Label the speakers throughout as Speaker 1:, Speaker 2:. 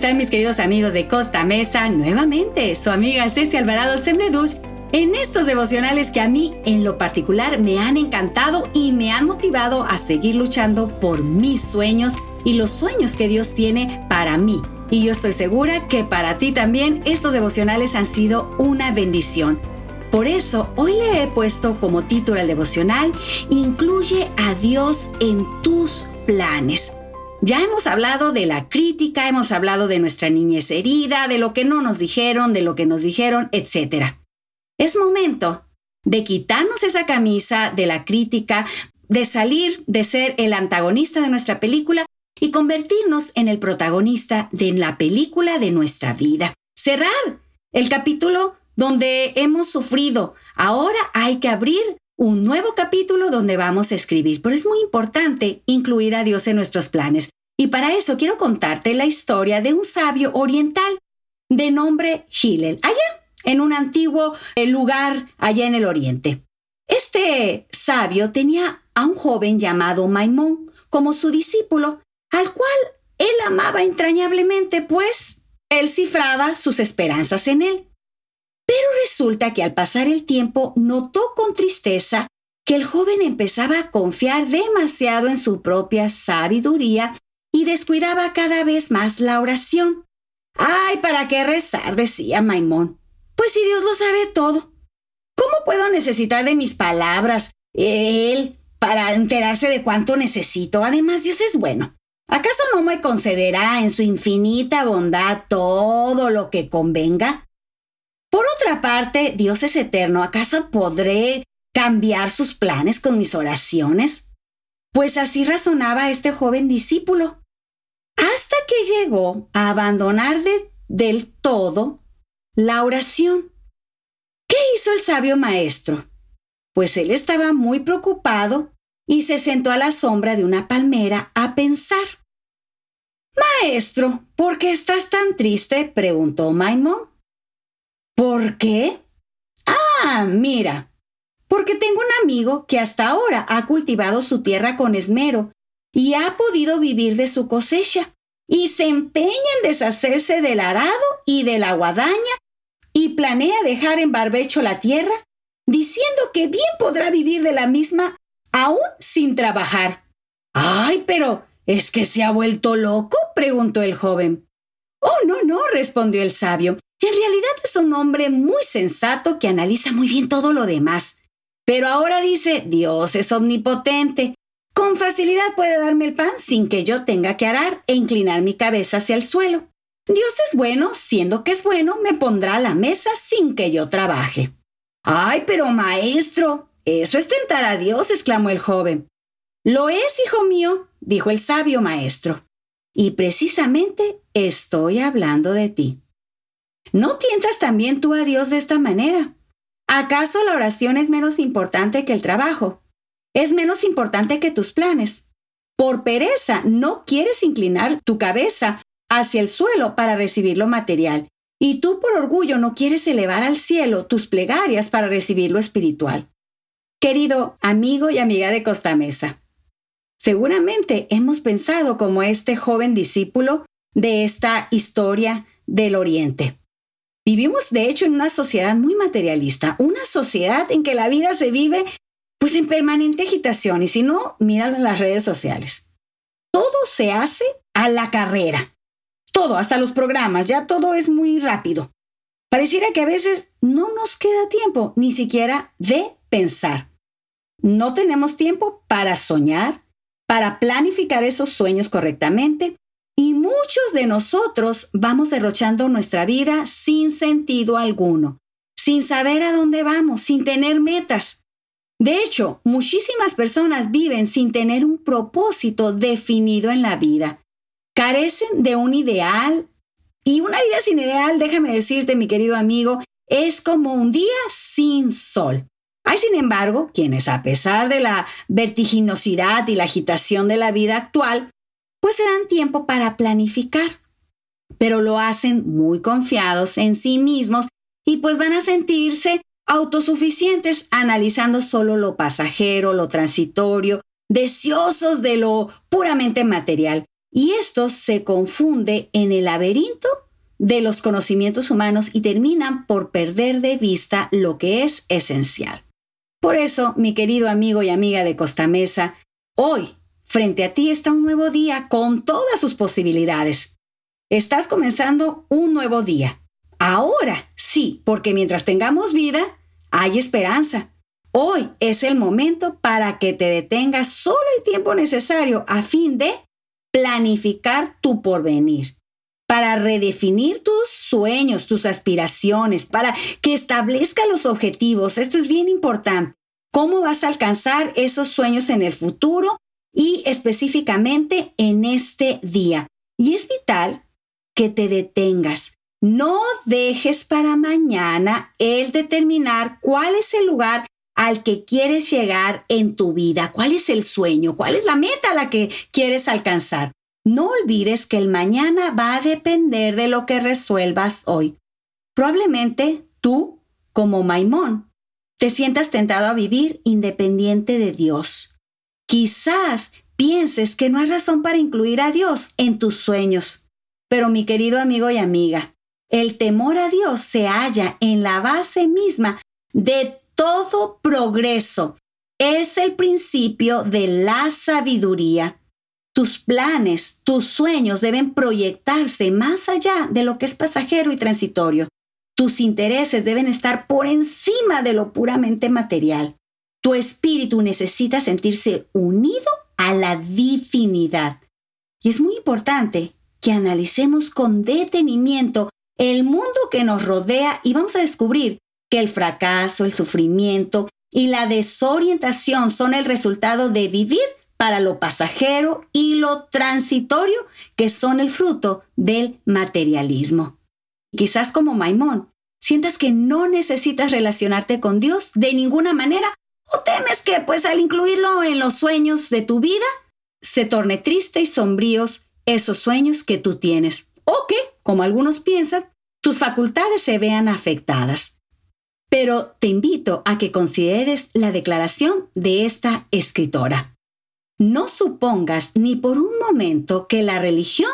Speaker 1: están mis queridos amigos de Costa Mesa? Nuevamente, su amiga Ceci Alvarado Sembleduch en estos devocionales que a mí en lo particular me han encantado y me han motivado a seguir luchando por mis sueños y los sueños que Dios tiene para mí. Y yo estoy segura que para ti también estos devocionales han sido una bendición. Por eso hoy le he puesto como título al devocional, Incluye a Dios en tus planes. Ya hemos hablado de la crítica, hemos hablado de nuestra niñez herida, de lo que no nos dijeron, de lo que nos dijeron, etc. Es momento de quitarnos esa camisa de la crítica, de salir de ser el antagonista de nuestra película y convertirnos en el protagonista de la película de nuestra vida. Cerrar el capítulo donde hemos sufrido. Ahora hay que abrir un nuevo capítulo donde vamos a escribir, pero es muy importante incluir a Dios en nuestros planes. Y para eso quiero contarte la historia de un sabio oriental de nombre Hillel. Allá en un antiguo eh, lugar allá en el oriente. Este sabio tenía a un joven llamado Maimón como su discípulo, al cual él amaba entrañablemente, pues él cifraba sus esperanzas en él. Pero resulta que al pasar el tiempo notó con tristeza que el joven empezaba a confiar demasiado en su propia sabiduría y descuidaba cada vez más la oración. Ay, ¿para qué rezar? decía Maimón. Pues si Dios lo sabe todo, ¿cómo puedo necesitar de mis palabras, Él, para enterarse de cuánto necesito? Además, Dios es bueno. ¿Acaso no me concederá en su infinita bondad todo lo que convenga? Por otra parte, Dios es eterno. ¿Acaso podré cambiar sus planes con mis oraciones? Pues así razonaba este joven discípulo, hasta que llegó a abandonar del todo la oración. ¿Qué hizo el sabio maestro? Pues él estaba muy preocupado y se sentó a la sombra de una palmera a pensar. Maestro, ¿por qué estás tan triste? preguntó Maimón. ¿Por qué? Ah, mira, porque tengo un amigo que hasta ahora ha cultivado su tierra con esmero y ha podido vivir de su cosecha y se empeña en deshacerse del arado y de la guadaña y planea dejar en barbecho la tierra, diciendo que bien podrá vivir de la misma aún sin trabajar. Ay, pero ¿es que se ha vuelto loco? preguntó el joven. Oh, no, no, respondió el sabio. En realidad es un hombre muy sensato que analiza muy bien todo lo demás. Pero ahora dice, Dios es omnipotente con facilidad puede darme el pan sin que yo tenga que arar e inclinar mi cabeza hacia el suelo. Dios es bueno, siendo que es bueno, me pondrá a la mesa sin que yo trabaje. Ay, pero maestro, eso es tentar a Dios, exclamó el joven. Lo es, hijo mío, dijo el sabio maestro. Y precisamente estoy hablando de ti. ¿No tientas también tú a Dios de esta manera? ¿Acaso la oración es menos importante que el trabajo? es menos importante que tus planes. Por pereza no quieres inclinar tu cabeza hacia el suelo para recibir lo material, y tú por orgullo no quieres elevar al cielo tus plegarias para recibir lo espiritual. Querido amigo y amiga de Costa Mesa, seguramente hemos pensado como este joven discípulo de esta historia del Oriente. Vivimos de hecho en una sociedad muy materialista, una sociedad en que la vida se vive pues en permanente agitación y si no, míralo en las redes sociales. Todo se hace a la carrera. Todo, hasta los programas, ya todo es muy rápido. Pareciera que a veces no nos queda tiempo ni siquiera de pensar. No tenemos tiempo para soñar, para planificar esos sueños correctamente y muchos de nosotros vamos derrochando nuestra vida sin sentido alguno, sin saber a dónde vamos, sin tener metas. De hecho, muchísimas personas viven sin tener un propósito definido en la vida. Carecen de un ideal y una vida sin ideal, déjame decirte, mi querido amigo, es como un día sin sol. Hay, sin embargo, quienes a pesar de la vertiginosidad y la agitación de la vida actual, pues se dan tiempo para planificar, pero lo hacen muy confiados en sí mismos y pues van a sentirse autosuficientes analizando solo lo pasajero, lo transitorio, deseosos de lo puramente material. Y esto se confunde en el laberinto de los conocimientos humanos y terminan por perder de vista lo que es esencial. Por eso, mi querido amigo y amiga de Costa Mesa, hoy frente a ti está un nuevo día con todas sus posibilidades. Estás comenzando un nuevo día. Ahora, sí, porque mientras tengamos vida, hay esperanza. Hoy es el momento para que te detengas solo el tiempo necesario a fin de planificar tu porvenir para redefinir tus sueños, tus aspiraciones, para que establezca los objetivos. Esto es bien importante. ¿Cómo vas a alcanzar esos sueños en el futuro y específicamente en este día? Y es vital que te detengas. No dejes para mañana el determinar cuál es el lugar al que quieres llegar en tu vida, cuál es el sueño, cuál es la meta a la que quieres alcanzar. No olvides que el mañana va a depender de lo que resuelvas hoy. Probablemente tú, como Maimón, te sientas tentado a vivir independiente de Dios. Quizás pienses que no hay razón para incluir a Dios en tus sueños. Pero mi querido amigo y amiga, el temor a Dios se halla en la base misma de todo progreso. Es el principio de la sabiduría. Tus planes, tus sueños deben proyectarse más allá de lo que es pasajero y transitorio. Tus intereses deben estar por encima de lo puramente material. Tu espíritu necesita sentirse unido a la divinidad. Y es muy importante que analicemos con detenimiento el mundo que nos rodea y vamos a descubrir que el fracaso, el sufrimiento y la desorientación son el resultado de vivir para lo pasajero y lo transitorio que son el fruto del materialismo. Quizás como Maimón, sientas que no necesitas relacionarte con Dios de ninguna manera o temes que pues al incluirlo en los sueños de tu vida se torne triste y sombríos esos sueños que tú tienes o que, como algunos piensan, tus facultades se vean afectadas. Pero te invito a que consideres la declaración de esta escritora. No supongas ni por un momento que la religión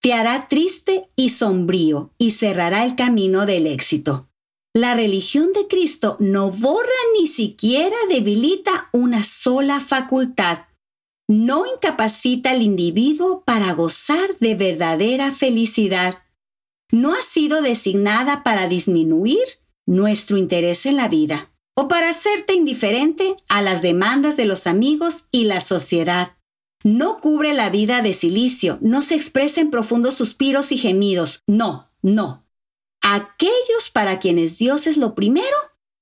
Speaker 1: te hará triste y sombrío y cerrará el camino del éxito. La religión de Cristo no borra ni siquiera debilita una sola facultad. No incapacita al individuo para gozar de verdadera felicidad. No ha sido designada para disminuir nuestro interés en la vida o para hacerte indiferente a las demandas de los amigos y la sociedad. No cubre la vida de silicio, no se expresa en profundos suspiros y gemidos. No, no. Aquellos para quienes Dios es lo primero,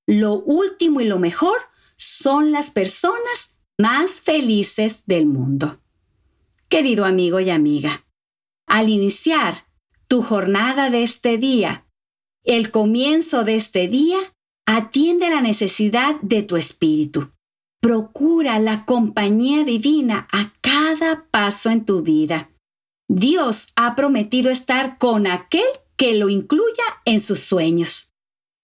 Speaker 1: lo último y lo mejor son las personas más felices del mundo. Querido amigo y amiga, al iniciar tu jornada de este día, el comienzo de este día, Atiende la necesidad de tu espíritu. Procura la compañía divina a cada paso en tu vida. Dios ha prometido estar con aquel que lo incluya en sus sueños.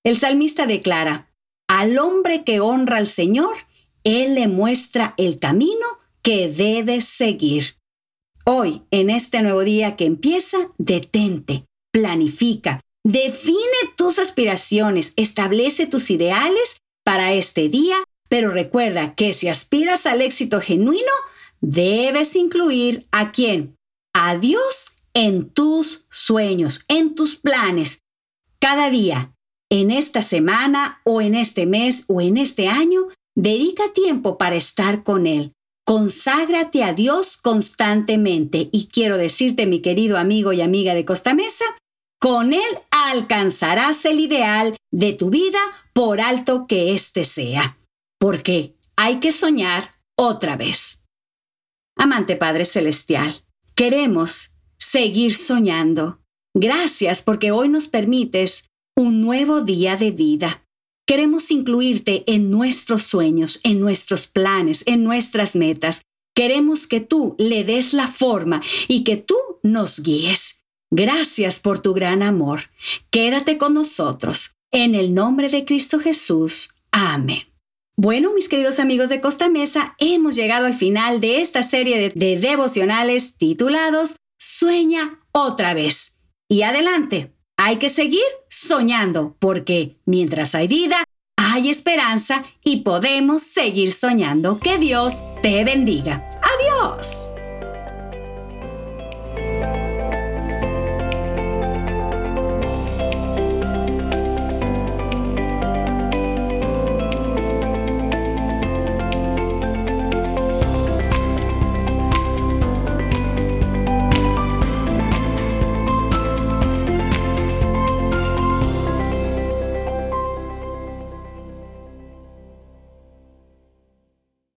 Speaker 1: El salmista declara, al hombre que honra al Señor, Él le muestra el camino que debe seguir. Hoy, en este nuevo día que empieza, detente, planifica, Define tus aspiraciones, establece tus ideales para este día, pero recuerda que si aspiras al éxito genuino, debes incluir a quién? A Dios en tus sueños, en tus planes. Cada día, en esta semana o en este mes o en este año, dedica tiempo para estar con Él. Conságrate a Dios constantemente. Y quiero decirte, mi querido amigo y amiga de Costa Mesa, con él alcanzarás el ideal de tu vida por alto que éste sea. Porque hay que soñar otra vez. Amante Padre Celestial, queremos seguir soñando. Gracias porque hoy nos permites un nuevo día de vida. Queremos incluirte en nuestros sueños, en nuestros planes, en nuestras metas. Queremos que tú le des la forma y que tú nos guíes. Gracias por tu gran amor. Quédate con nosotros. En el nombre de Cristo Jesús. Amén. Bueno, mis queridos amigos de Costa Mesa, hemos llegado al final de esta serie de, de devocionales titulados Sueña otra vez. Y adelante, hay que seguir soñando, porque mientras hay vida, hay esperanza y podemos seguir soñando. Que Dios te bendiga. Adiós.